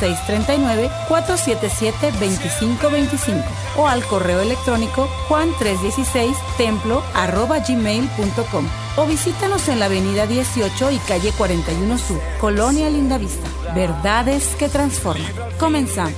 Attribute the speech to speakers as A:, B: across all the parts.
A: 639-477-2525 o al correo electrónico juan316templo gmail.com o visítanos en la avenida 18 y calle 41 Sur, Colonia Lindavista. Verdades que transforman. Comenzamos.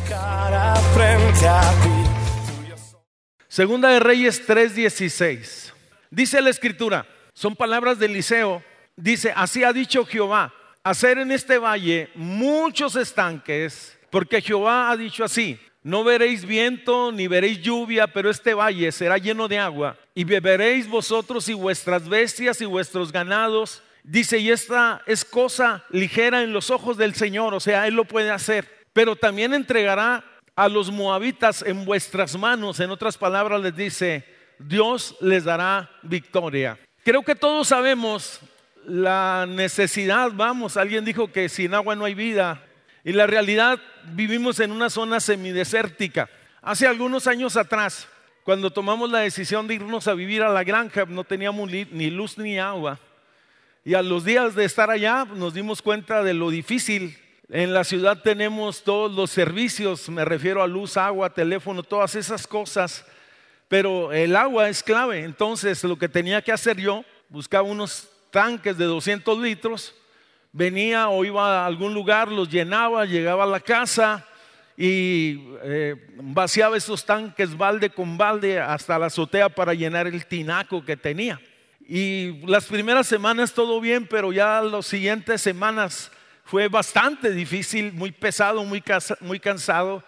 B: Segunda de Reyes 3:16. Dice la escritura, son palabras de Eliseo, dice, así ha dicho Jehová, hacer en este valle muchos estanques, porque Jehová ha dicho así, no veréis viento ni veréis lluvia, pero este valle será lleno de agua, y beberéis vosotros y vuestras bestias y vuestros ganados. Dice, y esta es cosa ligera en los ojos del Señor, o sea, Él lo puede hacer, pero también entregará a los moabitas en vuestras manos. En otras palabras les dice, Dios les dará victoria. Creo que todos sabemos la necesidad, vamos, alguien dijo que sin agua no hay vida. Y la realidad, vivimos en una zona semidesértica. Hace algunos años atrás, cuando tomamos la decisión de irnos a vivir a la granja, no teníamos ni luz ni agua. Y a los días de estar allá nos dimos cuenta de lo difícil. En la ciudad tenemos todos los servicios, me refiero a luz, agua, teléfono, todas esas cosas. Pero el agua es clave. Entonces lo que tenía que hacer yo, buscaba unos tanques de 200 litros, venía o iba a algún lugar, los llenaba, llegaba a la casa y eh, vaciaba esos tanques balde con balde hasta la azotea para llenar el tinaco que tenía. Y las primeras semanas todo bien, pero ya las siguientes semanas fue bastante difícil, muy pesado, muy, muy cansado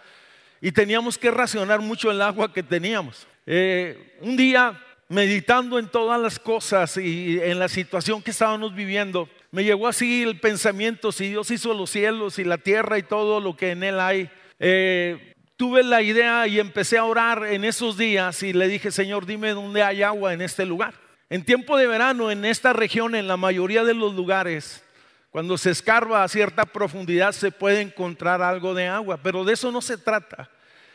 B: y teníamos que racionar mucho el agua que teníamos. Eh, un día meditando en todas las cosas y en la situación que estábamos viviendo, me llegó así el pensamiento, si Dios hizo los cielos y la tierra y todo lo que en él hay, eh, tuve la idea y empecé a orar en esos días y le dije, Señor, dime dónde hay agua en este lugar. En tiempo de verano, en esta región, en la mayoría de los lugares, cuando se escarba a cierta profundidad se puede encontrar algo de agua, pero de eso no se trata,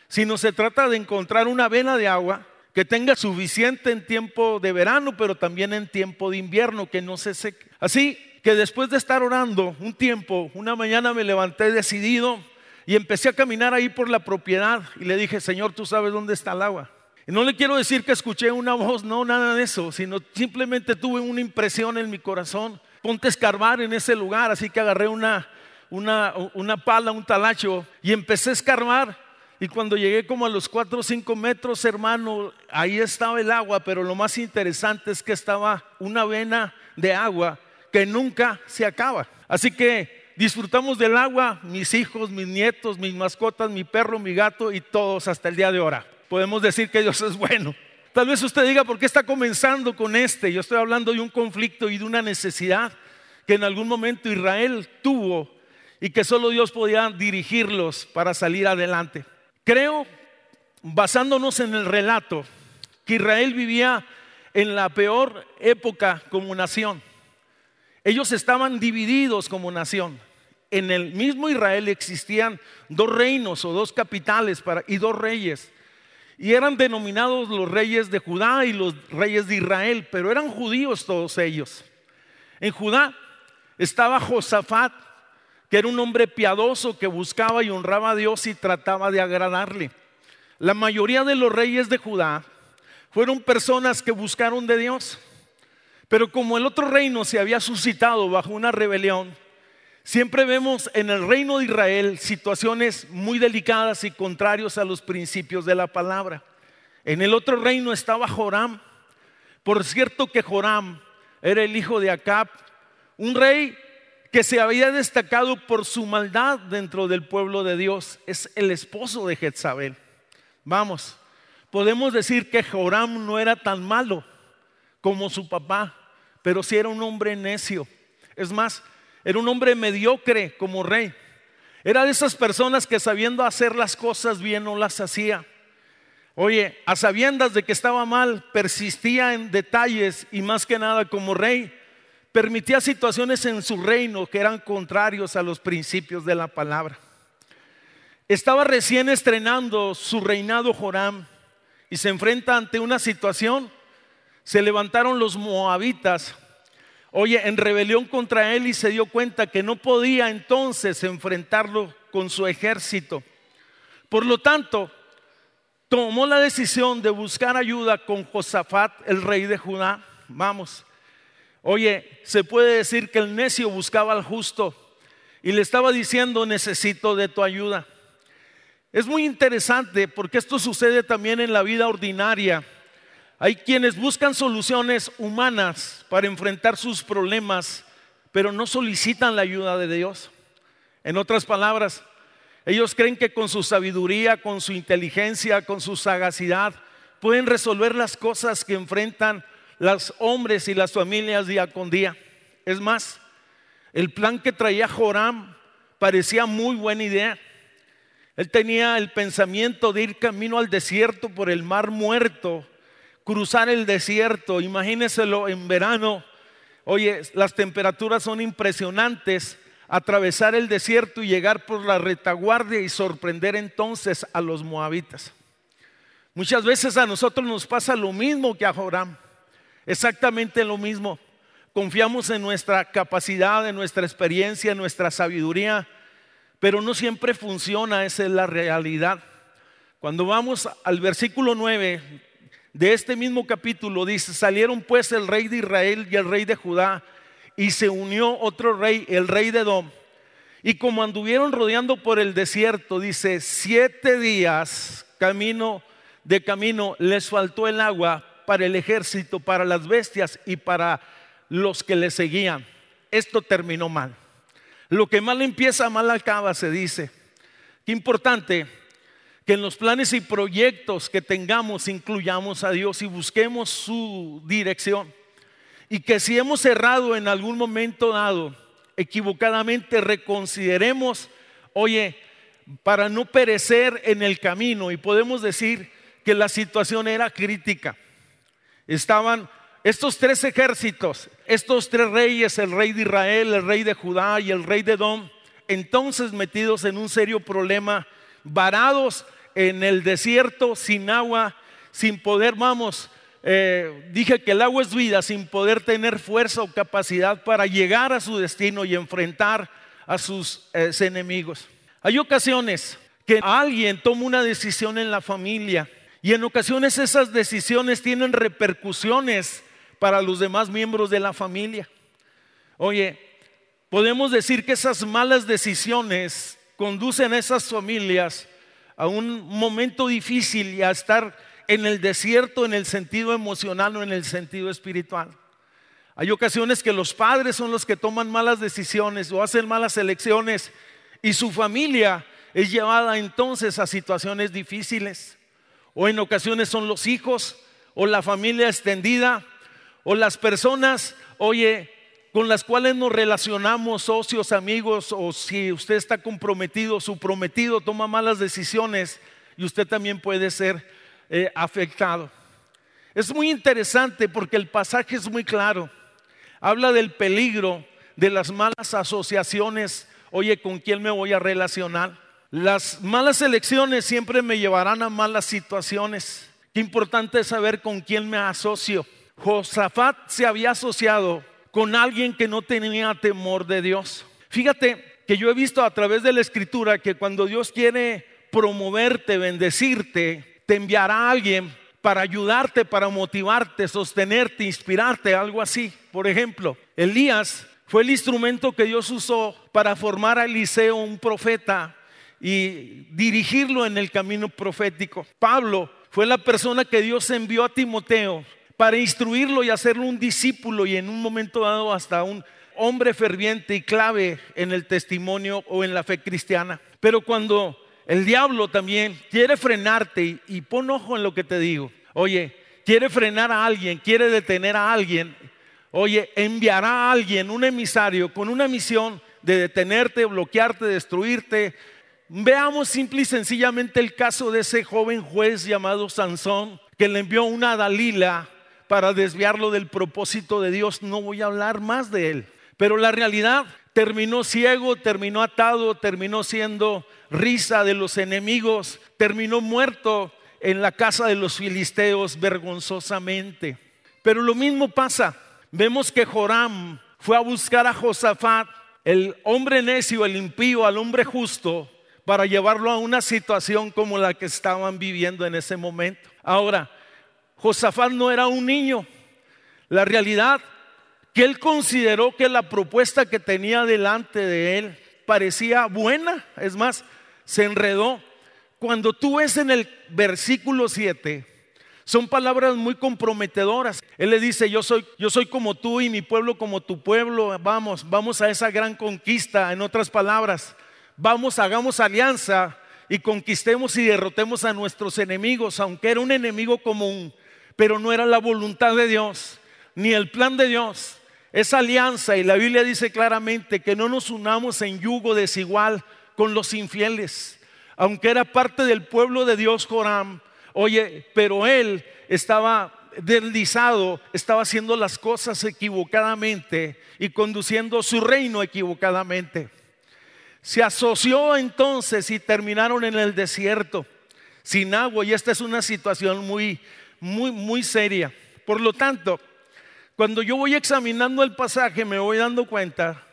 B: sino se trata de encontrar una vena de agua que tenga suficiente en tiempo de verano, pero también en tiempo de invierno, que no se seque. Así que después de estar orando un tiempo, una mañana me levanté decidido y empecé a caminar ahí por la propiedad y le dije, Señor, tú sabes dónde está el agua. Y no le quiero decir que escuché una voz, no, nada de eso, sino simplemente tuve una impresión en mi corazón. Ponte a escarbar en ese lugar, así que agarré una, una, una pala, un talacho y empecé a escarbar y cuando llegué como a los 4 o 5 metros, hermano, ahí estaba el agua, pero lo más interesante es que estaba una vena de agua que nunca se acaba. Así que disfrutamos del agua, mis hijos, mis nietos, mis mascotas, mi perro, mi gato y todos hasta el día de ahora. Podemos decir que Dios es bueno. Tal vez usted diga, ¿por qué está comenzando con este? Yo estoy hablando de un conflicto y de una necesidad que en algún momento Israel tuvo y que solo Dios podía dirigirlos para salir adelante. Creo, basándonos en el relato, que Israel vivía en la peor época como nación. Ellos estaban divididos como nación. En el mismo Israel existían dos reinos o dos capitales y dos reyes. Y eran denominados los reyes de Judá y los reyes de Israel, pero eran judíos todos ellos. En Judá estaba Josafat, que era un hombre piadoso que buscaba y honraba a Dios y trataba de agradarle. La mayoría de los reyes de Judá fueron personas que buscaron de Dios, pero como el otro reino se había suscitado bajo una rebelión, siempre vemos en el reino de Israel situaciones muy delicadas y contrarios a los principios de la palabra. En el otro reino estaba Joram. Por cierto que Joram era el hijo de Acab, un rey que se había destacado por su maldad dentro del pueblo de Dios. Es el esposo de Jezabel. Vamos, podemos decir que Joram no era tan malo como su papá, pero sí era un hombre necio. Es más, era un hombre mediocre como rey. Era de esas personas que sabiendo hacer las cosas bien no las hacía. Oye, a sabiendas de que estaba mal, persistía en detalles y más que nada como rey, permitía situaciones en su reino que eran contrarios a los principios de la palabra. Estaba recién estrenando su reinado Joram y se enfrenta ante una situación. Se levantaron los moabitas, oye, en rebelión contra él y se dio cuenta que no podía entonces enfrentarlo con su ejército. Por lo tanto, tomó la decisión de buscar ayuda con Josafat, el rey de Judá. Vamos, oye, se puede decir que el necio buscaba al justo y le estaba diciendo, necesito de tu ayuda. Es muy interesante porque esto sucede también en la vida ordinaria. Hay quienes buscan soluciones humanas para enfrentar sus problemas, pero no solicitan la ayuda de Dios. En otras palabras, ellos creen que con su sabiduría, con su inteligencia, con su sagacidad, pueden resolver las cosas que enfrentan los hombres y las familias día con día. Es más, el plan que traía Joram parecía muy buena idea. Él tenía el pensamiento de ir camino al desierto por el mar muerto, cruzar el desierto, imagínenselo en verano. Oye, las temperaturas son impresionantes, atravesar el desierto y llegar por la retaguardia y sorprender entonces a los moabitas. Muchas veces a nosotros nos pasa lo mismo que a Joram, exactamente lo mismo. Confiamos en nuestra capacidad, en nuestra experiencia, en nuestra sabiduría, pero no siempre funciona, esa es la realidad. Cuando vamos al versículo 9 de este mismo capítulo, dice, salieron pues el rey de Israel y el rey de Judá, y se unió otro rey, el rey de Edom. Y como anduvieron rodeando por el desierto, dice, siete días camino de camino les faltó el agua para el ejército, para las bestias y para los que le seguían. Esto terminó mal. Lo que mal empieza, mal acaba, se dice. Qué importante que en los planes y proyectos que tengamos incluyamos a Dios y busquemos su dirección. Y que si hemos errado en algún momento dado, equivocadamente reconsideremos, oye, para no perecer en el camino. Y podemos decir que la situación era crítica. Estaban estos tres ejércitos, estos tres reyes, el rey de Israel, el rey de Judá y el rey de Edom, entonces metidos en un serio problema, varados en el desierto, sin agua, sin poder, vamos, eh, dije que el agua es vida, sin poder tener fuerza o capacidad para llegar a su destino y enfrentar a sus eh, enemigos. Hay ocasiones que alguien toma una decisión en la familia y en ocasiones esas decisiones tienen repercusiones para los demás miembros de la familia. Oye, podemos decir que esas malas decisiones conducen a esas familias a un momento difícil y a estar en el desierto en el sentido emocional o en el sentido espiritual. Hay ocasiones que los padres son los que toman malas decisiones o hacen malas elecciones y su familia es llevada entonces a situaciones difíciles. O en ocasiones son los hijos o la familia extendida o las personas, oye, con las cuales nos relacionamos, socios, amigos, o si usted está comprometido, su prometido toma malas decisiones y usted también puede ser eh, afectado. Es muy interesante porque el pasaje es muy claro. Habla del peligro de las malas asociaciones. Oye, ¿con quién me voy a relacionar? Las malas elecciones siempre me llevarán a malas situaciones. Qué importante es saber con quién me asocio. Josafat se había asociado con alguien que no tenía temor de Dios. Fíjate que yo he visto a través de la escritura que cuando Dios quiere promoverte, bendecirte, te enviará a alguien para ayudarte, para motivarte, sostenerte, inspirarte, algo así. Por ejemplo, Elías fue el instrumento que Dios usó para formar a Eliseo, un profeta, y dirigirlo en el camino profético. Pablo fue la persona que Dios envió a Timoteo para instruirlo y hacerlo un discípulo y en un momento dado hasta un hombre ferviente y clave en el testimonio o en la fe cristiana. Pero cuando el diablo también quiere frenarte y, pon ojo en lo que te digo, oye, quiere frenar a alguien, quiere detener a alguien, oye, enviará a alguien, un emisario, con una misión de detenerte, bloquearte, destruirte. Veamos simple y sencillamente el caso de ese joven juez llamado Sansón, que le envió una Dalila para desviarlo del propósito de Dios. No voy a hablar más de él. Pero la realidad terminó ciego, terminó atado, terminó siendo risa de los enemigos, terminó muerto en la casa de los filisteos vergonzosamente. Pero lo mismo pasa. Vemos que Joram fue a buscar a Josafat, el hombre necio, el impío, al hombre justo, para llevarlo a una situación como la que estaban viviendo en ese momento. Ahora, Josafat no era un niño. La realidad que él consideró que la propuesta que tenía delante de él parecía buena, es más, se enredó. Cuando tú ves en el versículo 7, son palabras muy comprometedoras. Él le dice, yo soy, yo soy como tú y mi pueblo como tu pueblo. Vamos, vamos a esa gran conquista. En otras palabras, vamos, hagamos alianza y conquistemos y derrotemos a nuestros enemigos, aunque era un enemigo común, pero no era la voluntad de Dios, ni el plan de Dios. Esa alianza, y la Biblia dice claramente que no nos unamos en yugo desigual con los infieles, aunque era parte del pueblo de Dios Joram, oye, pero él estaba deslizado, estaba haciendo las cosas equivocadamente y conduciendo su reino equivocadamente. Se asoció entonces y terminaron en el desierto, sin agua, y esta es una situación muy, muy, muy seria. Por lo tanto, cuando yo voy examinando el pasaje me voy dando cuenta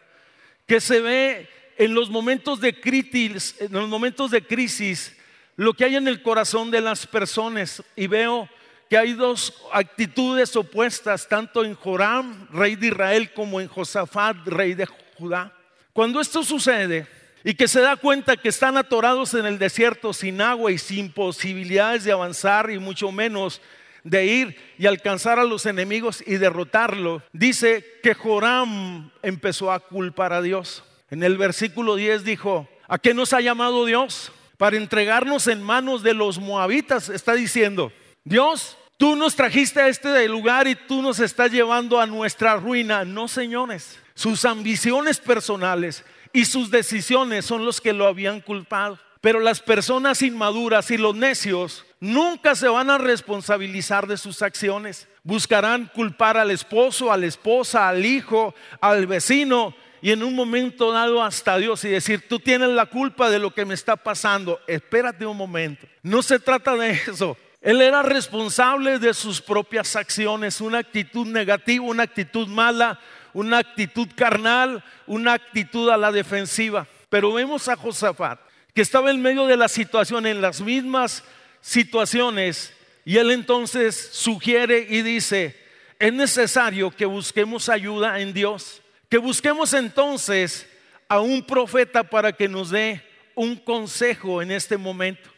B: que se ve en los momentos de crisis, en los momentos de crisis, lo que hay en el corazón de las personas y veo que hay dos actitudes opuestas, tanto en Joram, rey de Israel, como en Josafat, rey de Judá. Cuando esto sucede y que se da cuenta que están atorados en el desierto sin agua y sin posibilidades de avanzar y mucho menos de ir y alcanzar a los enemigos y derrotarlo, dice que Joram empezó a culpar a Dios. En el versículo 10 dijo, ¿a qué nos ha llamado Dios? Para entregarnos en manos de los moabitas, está diciendo, Dios, tú nos trajiste a este lugar y tú nos estás llevando a nuestra ruina. No, señores, sus ambiciones personales y sus decisiones son los que lo habían culpado. Pero las personas inmaduras y los necios nunca se van a responsabilizar de sus acciones. Buscarán culpar al esposo, a la esposa, al hijo, al vecino y en un momento dado hasta Dios y decir, tú tienes la culpa de lo que me está pasando. Espérate un momento. No se trata de eso. Él era responsable de sus propias acciones, una actitud negativa, una actitud mala, una actitud carnal, una actitud a la defensiva. Pero vemos a Josafat que estaba en medio de la situación, en las mismas situaciones, y él entonces sugiere y dice, es necesario que busquemos ayuda en Dios, que busquemos entonces a un profeta para que nos dé un consejo en este momento.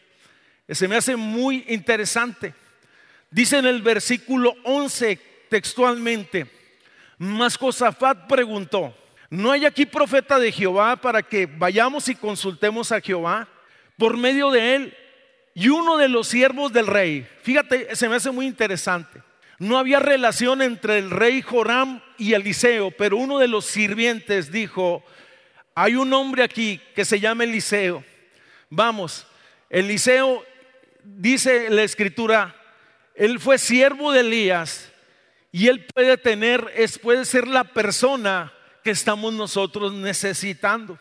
B: Se me hace muy interesante. Dice en el versículo 11 textualmente, mas Josafat preguntó, ¿No hay aquí profeta de Jehová para que vayamos y consultemos a Jehová por medio de él? Y uno de los siervos del rey, fíjate, se me hace muy interesante. No había relación entre el rey Joram y Eliseo, pero uno de los sirvientes dijo, hay un hombre aquí que se llama Eliseo. Vamos, Eliseo dice la escritura, él fue siervo de Elías y él puede tener, es, puede ser la persona que estamos nosotros necesitando.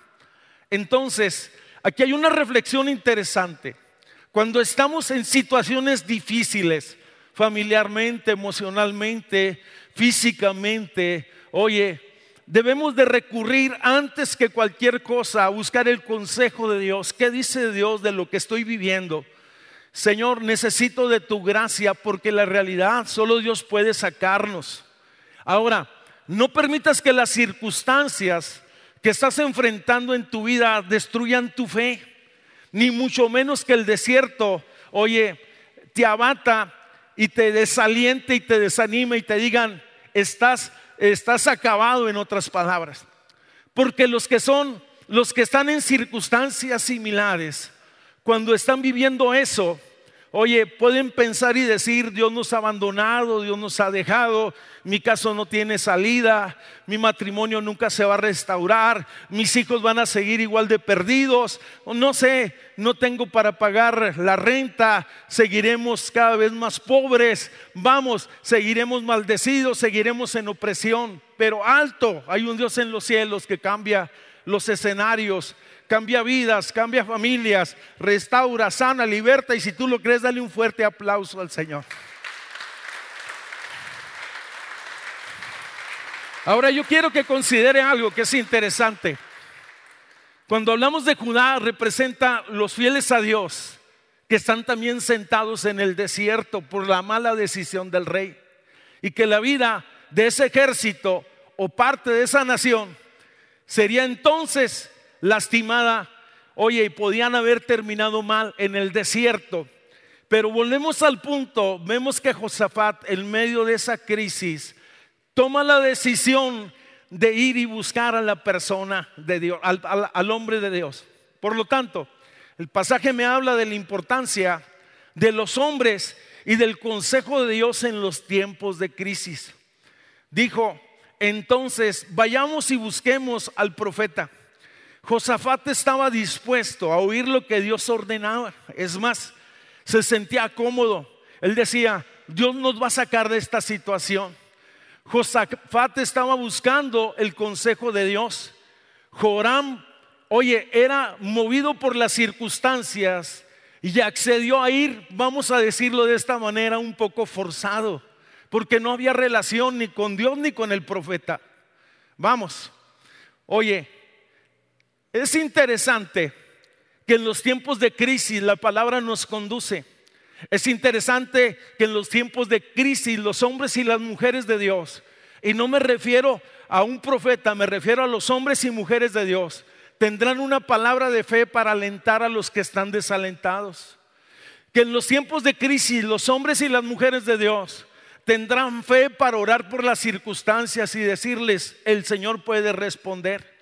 B: Entonces, aquí hay una reflexión interesante. Cuando estamos en situaciones difíciles, familiarmente, emocionalmente, físicamente, oye, debemos de recurrir antes que cualquier cosa a buscar el consejo de Dios. ¿Qué dice Dios de lo que estoy viviendo? Señor, necesito de tu gracia porque la realidad solo Dios puede sacarnos. Ahora, no permitas que las circunstancias que estás enfrentando en tu vida destruyan tu fe, ni mucho menos que el desierto, oye, te abata y te desaliente y te desanime y te digan, estás, estás acabado en otras palabras. Porque los que son, los que están en circunstancias similares, cuando están viviendo eso, Oye, pueden pensar y decir, Dios nos ha abandonado, Dios nos ha dejado, mi caso no tiene salida, mi matrimonio nunca se va a restaurar, mis hijos van a seguir igual de perdidos, no sé, no tengo para pagar la renta, seguiremos cada vez más pobres, vamos, seguiremos maldecidos, seguiremos en opresión, pero alto, hay un Dios en los cielos que cambia los escenarios cambia vidas, cambia familias, restaura, sana, liberta. Y si tú lo crees, dale un fuerte aplauso al Señor. Ahora yo quiero que considere algo que es interesante. Cuando hablamos de Judá, representa los fieles a Dios, que están también sentados en el desierto por la mala decisión del rey. Y que la vida de ese ejército o parte de esa nación sería entonces lastimada. Oye, y podían haber terminado mal en el desierto. Pero volvemos al punto, vemos que Josafat en medio de esa crisis toma la decisión de ir y buscar a la persona de Dios, al, al, hombre de Dios. Por lo tanto, el pasaje me habla de la importancia de los hombres y del consejo de Dios en los tiempos de crisis. Dijo, entonces vayamos y busquemos al profeta. Josafat estaba dispuesto a oír lo que Dios ordenaba. Es más, se sentía cómodo. Él decía, Dios nos va a sacar de esta situación. Josafat estaba buscando el consejo de Dios. Joram, oye, era movido por las circunstancias y accedió a ir, vamos a decirlo de esta manera, un poco forzado, porque no había relación ni con Dios ni con el profeta. Vamos, oye, es interesante que en los tiempos de crisis la palabra nos conduce. Es interesante que en los tiempos de crisis los hombres y las mujeres de Dios, y no me refiero a un profeta, me refiero a los hombres y mujeres de Dios, tendrán una palabra de fe para alentar a los que están desalentados. Que en los tiempos de crisis los hombres y las mujeres de Dios tendrán fe para orar por las circunstancias y decirles, el Señor puede responder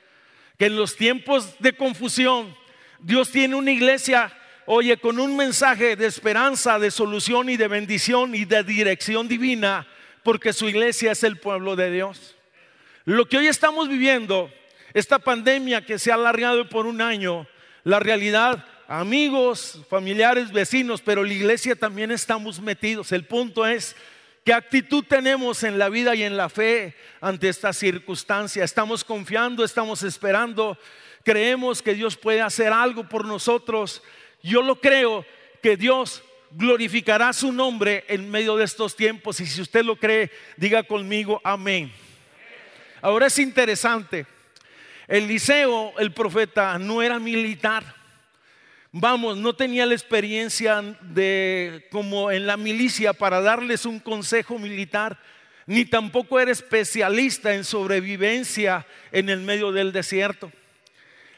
B: que en los tiempos de confusión Dios tiene una iglesia, oye, con un mensaje de esperanza, de solución y de bendición y de dirección divina, porque su iglesia es el pueblo de Dios. Lo que hoy estamos viviendo, esta pandemia que se ha alargado por un año, la realidad, amigos, familiares, vecinos, pero la iglesia también estamos metidos. El punto es ¿Qué actitud tenemos en la vida y en la fe ante esta circunstancia? ¿Estamos confiando? ¿Estamos esperando? ¿Creemos que Dios puede hacer algo por nosotros? Yo lo creo que Dios glorificará su nombre en medio de estos tiempos y si usted lo cree, diga conmigo amén. Ahora es interesante, Eliseo, el profeta, no era militar vamos, no tenía la experiencia de como en la milicia para darles un consejo militar, ni tampoco era especialista en sobrevivencia en el medio del desierto.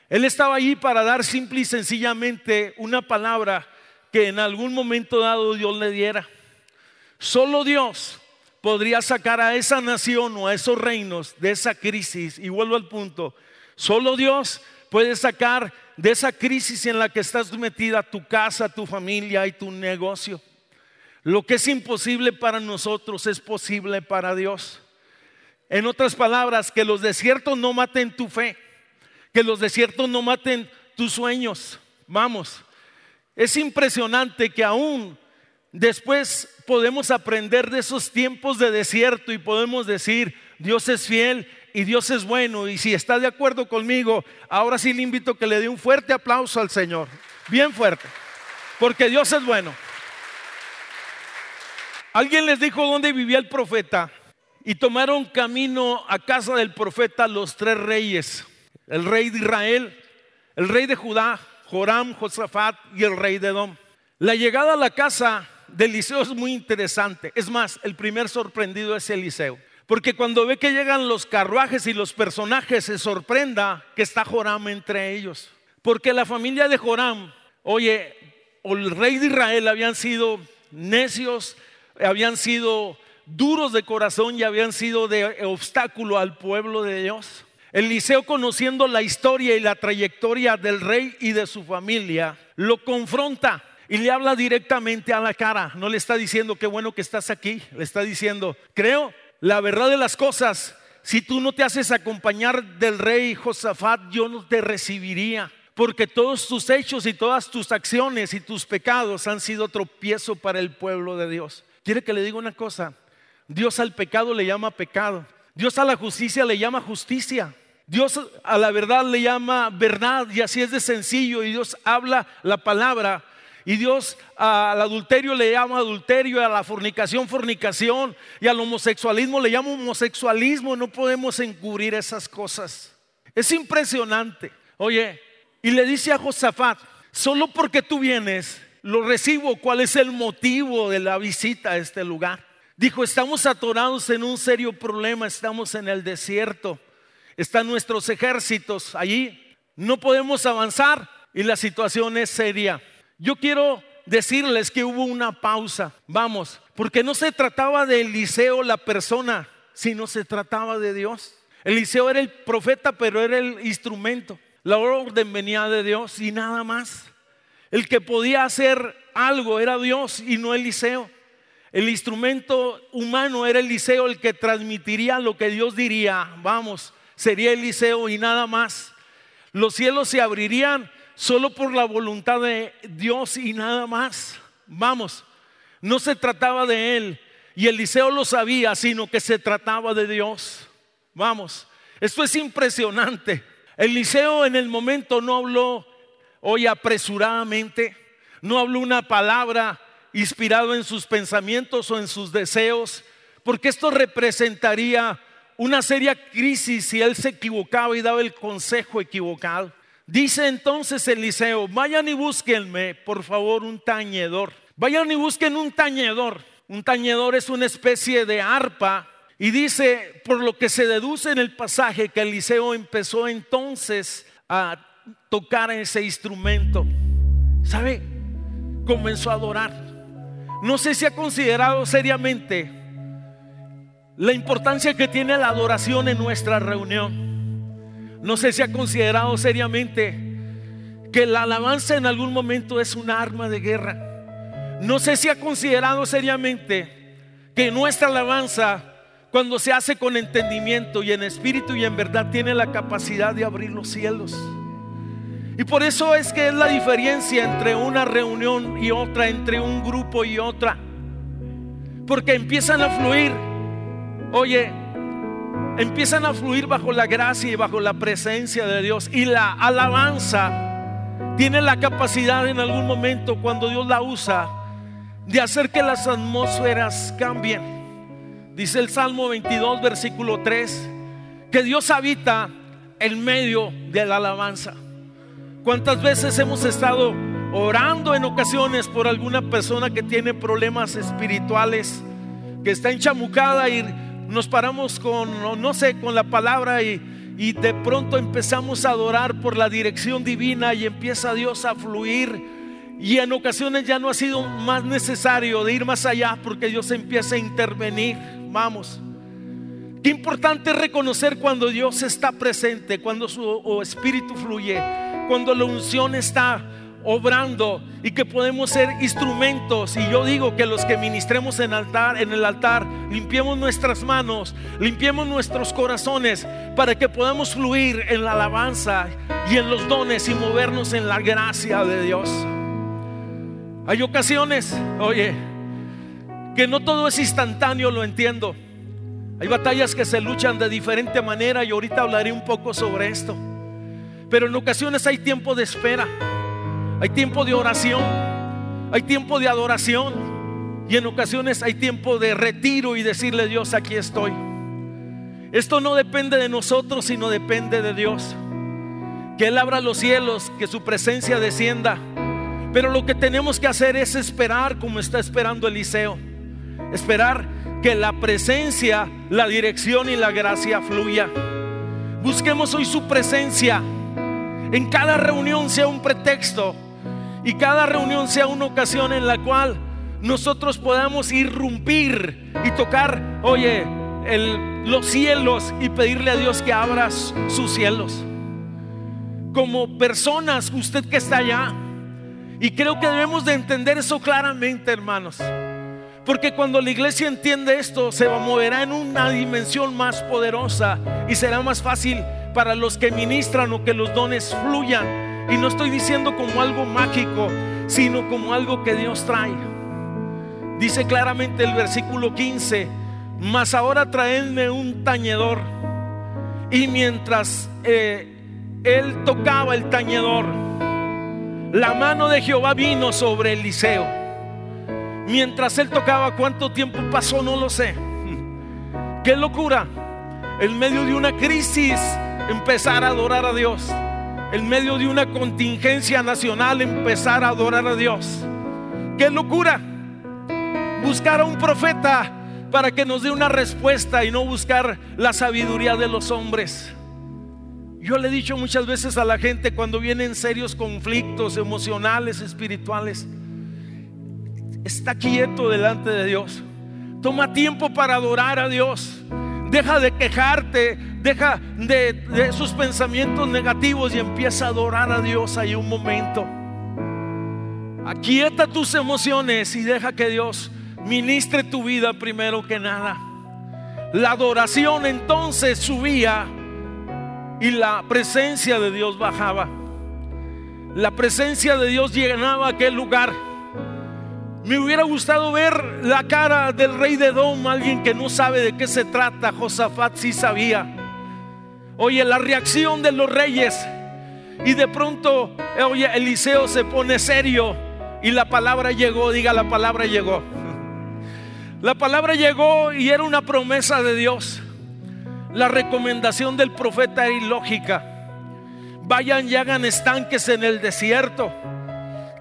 B: Él estaba allí para dar simple y sencillamente una palabra que en algún momento dado Dios le diera. Solo Dios podría sacar a esa nación o a esos reinos de esa crisis. Y vuelvo al punto, solo Dios puede sacar de esa crisis en la que estás metida tu casa, tu familia y tu negocio. Lo que es imposible para nosotros es posible para Dios. En otras palabras, que los desiertos no maten tu fe, que los desiertos no maten tus sueños. Vamos, es impresionante que aún después podemos aprender de esos tiempos de desierto y podemos decir, Dios es fiel y Dios es bueno. Y si está de acuerdo conmigo, ahora sí le invito a que le dé un fuerte aplauso al Señor. Bien fuerte. Porque Dios es bueno. Alguien les dijo dónde vivía el profeta y tomaron camino a casa del profeta los tres reyes. El rey de Israel, el rey de Judá, Joram, Josafat y el rey de Edom. La llegada a la casa de Eliseo es muy interesante. Es más, el primer sorprendido es Eliseo. Porque cuando ve que llegan los carruajes y los personajes, se sorprenda que está Joram entre ellos. Porque la familia de Joram, oye, o el rey de Israel habían sido necios, habían sido duros de corazón y habían sido de obstáculo al pueblo de Dios. Eliseo, conociendo la historia y la trayectoria del rey y de su familia, lo confronta. y le habla directamente a la cara. No le está diciendo qué bueno que estás aquí, le está diciendo, creo la verdad de las cosas. Si tú no te haces acompañar del rey Josafat, yo no te recibiría. Porque todos tus hechos y todas tus acciones y tus pecados han sido tropiezo para el pueblo de Dios. Quiere que le diga una cosa. Dios al pecado le llama pecado. Dios a la justicia le llama justicia. Dios a la verdad le llama verdad y así es de sencillo. Y Dios habla la palabra y Dios al adulterio le llama adulterio, a la fornicación, fornicación, y al homosexualismo le llama homosexualismo. No podemos encubrir esas cosas. Es impresionante. Oye, y le dice a Josafat, solo porque tú vienes, lo recibo. ¿Cuál es el motivo de la visita a este lugar? Dijo, estamos atorados en un serio problema, estamos en el desierto, están nuestros ejércitos allí, no podemos avanzar y la situación es seria. Yo quiero decirles que hubo una pausa, vamos, porque no se trataba de Eliseo la persona, sino se trataba de Dios. Eliseo era el profeta, pero era el instrumento. La orden venía de Dios y nada más. El que podía hacer algo era Dios y no Eliseo. El instrumento humano era Eliseo el que transmitiría lo que Dios diría. Vamos, sería Eliseo y nada más. Los cielos se abrirían solo por la voluntad de Dios y nada más. Vamos, no se trataba de él y Eliseo lo sabía, sino que se trataba de Dios. Vamos, esto es impresionante. Eliseo en el momento no habló hoy apresuradamente, no habló una palabra inspirado en sus pensamientos o en sus deseos, porque esto representaría una seria crisis si él se equivocaba y daba el consejo equivocado. Dice entonces Eliseo, vayan y búsquenme, por favor, un tañedor. Vayan y busquen un tañedor. Un tañedor es una especie de arpa. Y dice, por lo que se deduce en el pasaje, que Eliseo empezó entonces a tocar ese instrumento. ¿Sabe? Comenzó a adorar. No sé si ha considerado seriamente la importancia que tiene la adoración en nuestra reunión. No sé si ha considerado seriamente que la alabanza en algún momento es un arma de guerra. No sé si ha considerado seriamente que nuestra alabanza, cuando se hace con entendimiento y en espíritu y en verdad, tiene la capacidad de abrir los cielos. Y por eso es que es la diferencia entre una reunión y otra, entre un grupo y otra. Porque empiezan a fluir. Oye, empiezan a fluir bajo la gracia y bajo la presencia de Dios. Y la alabanza tiene la capacidad en algún momento, cuando Dios la usa, de hacer que las atmósferas cambien. Dice el Salmo 22, versículo 3, que Dios habita en medio de la alabanza. ¿Cuántas veces hemos estado orando en ocasiones por alguna persona que tiene problemas espirituales, que está enchamucada y nos paramos con, no sé, con la palabra y, y de pronto empezamos a adorar por la dirección divina y empieza Dios a fluir. Y en ocasiones ya no ha sido más necesario de ir más allá porque Dios empieza a intervenir. Vamos. Qué importante es reconocer cuando Dios está presente, cuando su espíritu fluye, cuando la unción está obrando y que podemos ser instrumentos. Y yo digo que los que ministremos en altar, en el altar, limpiemos nuestras manos, limpiemos nuestros corazones para que podamos fluir en la alabanza y en los dones y movernos en la gracia de Dios. Hay ocasiones, oye, que no todo es instantáneo, lo entiendo. Hay batallas que se luchan de diferente manera y ahorita hablaré un poco sobre esto. Pero en ocasiones hay tiempo de espera. Hay tiempo de oración, hay tiempo de adoración y en ocasiones hay tiempo de retiro y decirle Dios, aquí estoy. Esto no depende de nosotros, sino depende de Dios. Que Él abra los cielos, que su presencia descienda. Pero lo que tenemos que hacer es esperar como está esperando Eliseo. Esperar que la presencia, la dirección y la gracia fluya. Busquemos hoy su presencia. En cada reunión sea un pretexto y cada reunión sea una ocasión en la cual nosotros podamos irrumpir y tocar, oye, los cielos y pedirle a Dios que abra sus cielos. Como personas, usted que está allá, Y creo que debemos de entender eso claramente, hermanos. Porque cuando la iglesia entiende esto, se moverá en una dimensión más poderosa y será más fácil para los que ministran o que los dones fluyan. Y no estoy diciendo como algo mágico, sino como algo que Dios trae. Dice claramente el versículo 15, mas ahora traedme un tañedor. Y mientras eh, él tocaba el tañedor, la mano de Jehová vino sobre Eliseo. Mientras él tocaba, ¿cuánto tiempo pasó? No lo sé. Qué locura. En medio de una crisis, empezar a adorar a Dios. En medio de una contingencia nacional, empezar a adorar a Dios. Qué locura. Buscar a un profeta para que nos dé una respuesta y no buscar la sabiduría de los hombres. Yo le he dicho muchas veces a la gente cuando vienen serios conflictos emocionales, espirituales, está quieto delante de Dios. Toma tiempo para adorar a Dios. Deja de quejarte, deja de, sus pensamientos negativos y empieza a adorar a Dios ahí un momento. Aquieta tus emociones y deja que Dios ministre tu vida primero que nada. La adoración entonces subía y la presencia de Dios bajaba. La presencia de Dios llenaba aquel lugar. Me hubiera gustado ver la cara del rey de Dom, alguien que no sabe de qué se trata. Josafat sí sabía. Oye, la reacción de los reyes. Y de pronto, oye, Eliseo se pone serio y la palabra llegó, diga la palabra llegó. La palabra llegó y era una promesa de Dios. La recomendación del profeta era ilógica. Vayan y hagan estanques en el desierto.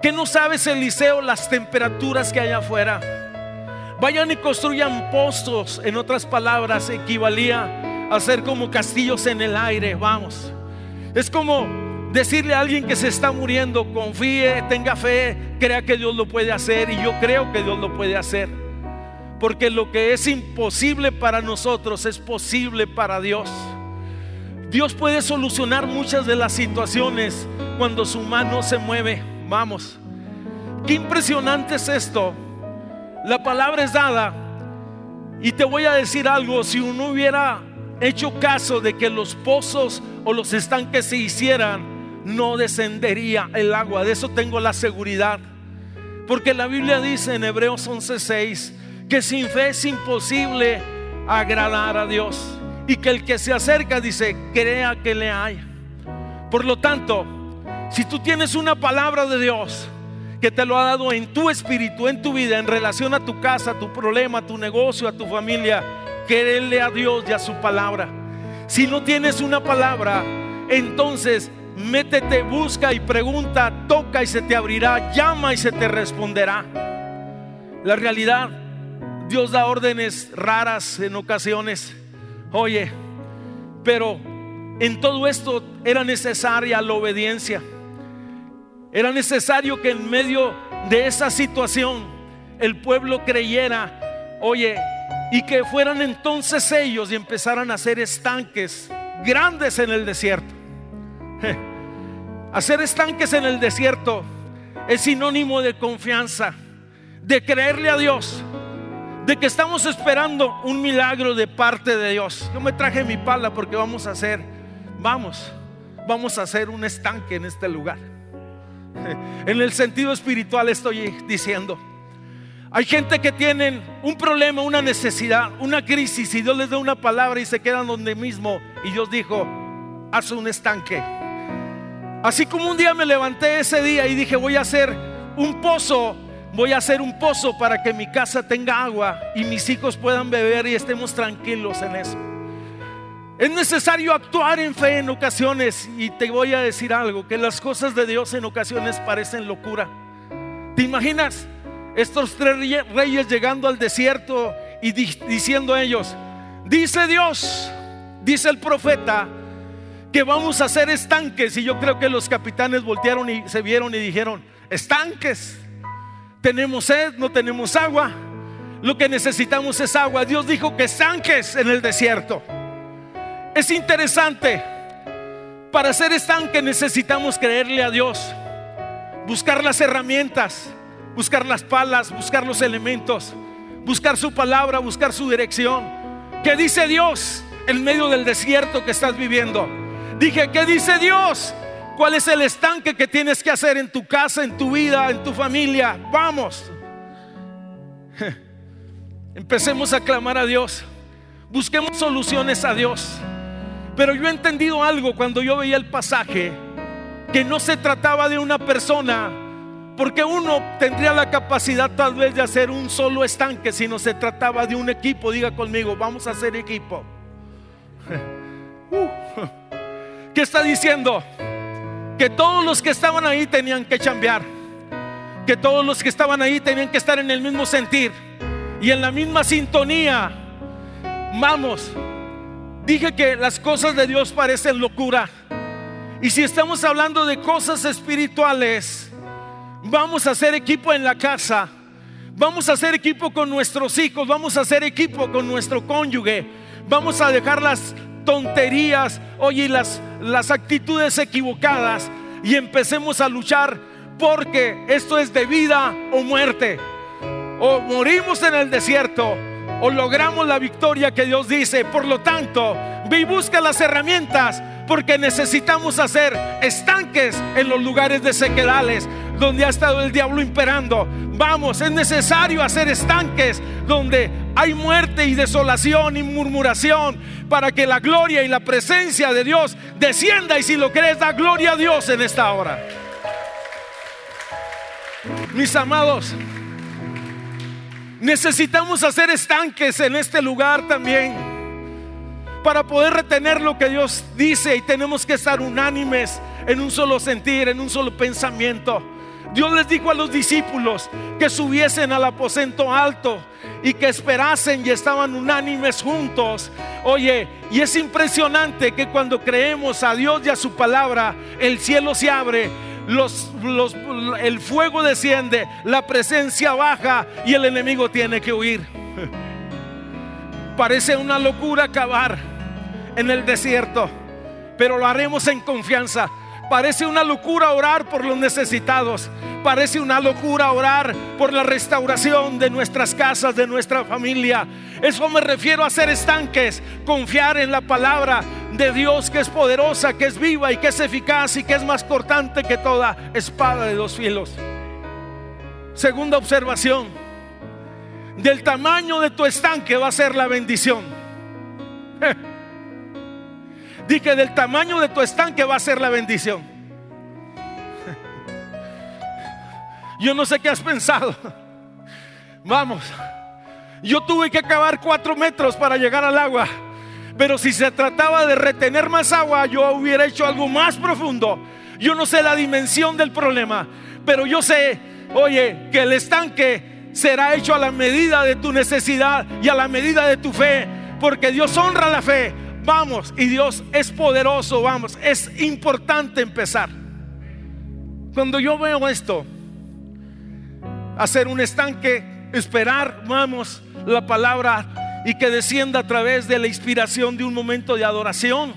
B: ¿Qué no sabes, Eliseo, las temperaturas que hay afuera? Vayan y construyan pozos. En otras palabras, equivalía a ser como castillos en el aire. Vamos. Es como decirle a alguien que se está muriendo, confíe, tenga fe, crea que Dios lo puede hacer. Y yo creo que Dios lo puede hacer. Porque lo que es imposible para nosotros es posible para Dios. Dios puede solucionar muchas de las situaciones cuando su mano se mueve. Vamos. Qué impresionante es esto. La palabra es dada. Y te voy a decir algo, si uno hubiera hecho caso de que los pozos o los estanques se hicieran, no descendería el agua. De eso tengo la seguridad. Porque la Biblia dice en Hebreos 11:6 que sin fe es imposible agradar a Dios y que el que se acerca dice, crea que le hay. Por lo tanto, si tú tienes una palabra de Dios que te lo ha dado en tu espíritu, en tu vida, en relación a tu casa, a tu problema, a tu negocio, a tu familia, créele a Dios y a su palabra. Si no tienes una palabra, entonces métete, busca y pregunta, toca y se te abrirá, llama y se te responderá. La realidad Dios da órdenes raras en ocasiones. Oye, pero en todo esto era necesaria la obediencia. Era necesario que en medio de esa situación el pueblo creyera, oye, y que fueran entonces ellos y empezaran a hacer estanques grandes en el desierto. Hacer estanques en el desierto es sinónimo de confianza, de creerle a Dios de que estamos esperando un milagro de parte de Dios. Yo me traje mi pala porque vamos a hacer, vamos, vamos a hacer un estanque en este lugar. En el sentido espiritual estoy diciendo. Hay gente que tienen un problema, una necesidad, una crisis y Dios les da una palabra y se quedan donde mismo. Y Dios dijo, haz un estanque. Así como un día me levanté ese día y dije, voy a hacer un pozo voy a hacer un pozo para que mi casa tenga agua y mis hijos puedan beber y estemos tranquilos en eso. Es necesario actuar en fe en ocasiones y te voy a decir algo, que las cosas de Dios en ocasiones parecen locura. ¿Te imaginas estos tres reyes llegando al desierto y diciendo a ellos, dice Dios, dice el profeta, que vamos a hacer estanques? Y yo creo que los capitanes voltearon y se vieron y dijeron, estanques tenemos sed, no tenemos agua. Lo que necesitamos es agua. Dios dijo que estanques en el desierto. Es interesante. Para ser estanque necesitamos creerle a Dios. buscar las herramientas, buscar las palas, buscar los elementos, buscar su palabra, buscar su dirección. ¿Qué dice Dios en medio del desierto que estás viviendo? Dije, ¿qué dice Dios? ¿Cuál es el estanque que tienes que hacer en tu casa, en tu vida, en tu familia? Vamos. Empecemos a clamar a Dios. Busquemos soluciones a Dios. Pero yo he entendido algo cuando yo veía el pasaje, que no se trataba de una persona, porque uno tendría la capacidad tal vez de hacer un solo estanque, sino se trataba de un equipo. Diga conmigo, vamos a hacer equipo. Uh. ¿Qué está diciendo? Que todos los que estaban ahí tenían que cambiar. Que todos los que estaban ahí tenían que estar en el mismo sentir y en la misma sintonía. Vamos, dije que las cosas de Dios parecen locura. Y si estamos hablando de cosas espirituales, vamos a hacer equipo en la casa. Vamos a hacer equipo con nuestros hijos, vamos a hacer equipo con nuestro cónyuge. Vamos a dejar las tonterías, oye, las, las actitudes equivocadas y empecemos a luchar porque esto es de vida o muerte. O morimos en el desierto o logramos la victoria que Dios dice. Por lo tanto, ve y busca las herramientas porque necesitamos hacer estanques en los lugares de sequedales donde ha estado el diablo imperando. Vamos, es necesario hacer estanques donde hay muerte y desolación y murmuración para que la gloria y la presencia de Dios descienda y si lo crees da gloria a Dios en esta hora. Mis amados, necesitamos hacer estanques en este lugar también para poder retener lo que Dios dice y tenemos que estar unánimes en un solo sentir, en un solo pensamiento. Dios les dijo a los discípulos que subiesen al aposento alto y que esperasen y estaban unánimes juntos. Oye, y es impresionante que cuando creemos a Dios y a su palabra, el cielo se abre. El fuego desciende, la presencia baja y el enemigo tiene que huir. Parece una locura acabar en el desierto, pero lo haremos en confianza Parece una locura orar por los necesitados. Parece una locura orar por la restauración de nuestras casas, de nuestra familia. Eso me refiero a ser estanques, confiar en la palabra de Dios que es poderosa, que es viva y que es eficaz y que es más cortante que toda espada de dos filos. Segunda observación, del tamaño de tu estanque va a ser la bendición. Dije, del tamaño de tu estanque va a ser la bendición. Yo no sé qué has pensado. Vamos, yo tuve que cavar cuatro metros para llegar al agua. Pero si se trataba de retener más agua, yo hubiera hecho algo más profundo. Yo no sé la dimensión del problema, pero yo sé, oye, que el estanque será hecho a la medida de tu necesidad y a la medida de tu fe, porque Dios honra la fe, Vamos, y Dios es poderoso, vamos, es importante empezar. Cuando yo veo esto, hacer un estanque, esperar, vamos, la palabra y que descienda a través de la inspiración de un momento de adoración.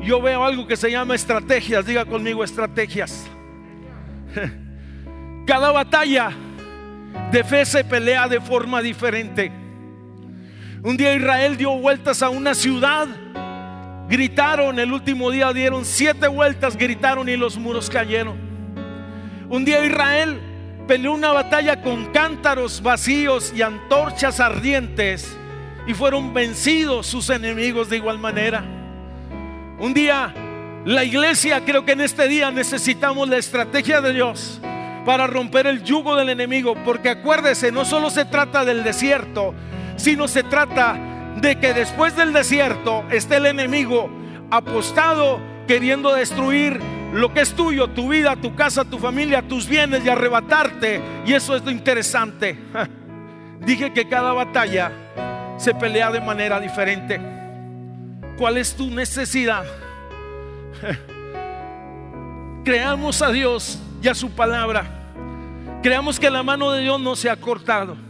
B: Yo veo algo que se llama estrategias, diga conmigo estrategias. Cada batalla de fe se pelea de forma diferente. Un día Israel dio vueltas a una ciudad. Gritaron, el último día dieron siete vueltas, gritaron y los muros cayeron. Un día Israel peleó una batalla con cántaros vacíos y antorchas ardientes y fueron vencidos sus enemigos de igual manera. Un día la iglesia, creo que en este día necesitamos la estrategia de Dios para romper el yugo del enemigo, porque acuérdese, no solo se trata del desierto, sino se trata de que después del desierto esté el enemigo apostado queriendo destruir lo que es tuyo, tu vida, tu casa, tu familia, tus bienes y arrebatarte. Y eso es lo interesante. Dije que cada batalla se pelea de manera diferente. ¿Cuál es tu necesidad? Creamos a Dios y a su palabra. Creamos que la mano de Dios no se ha cortado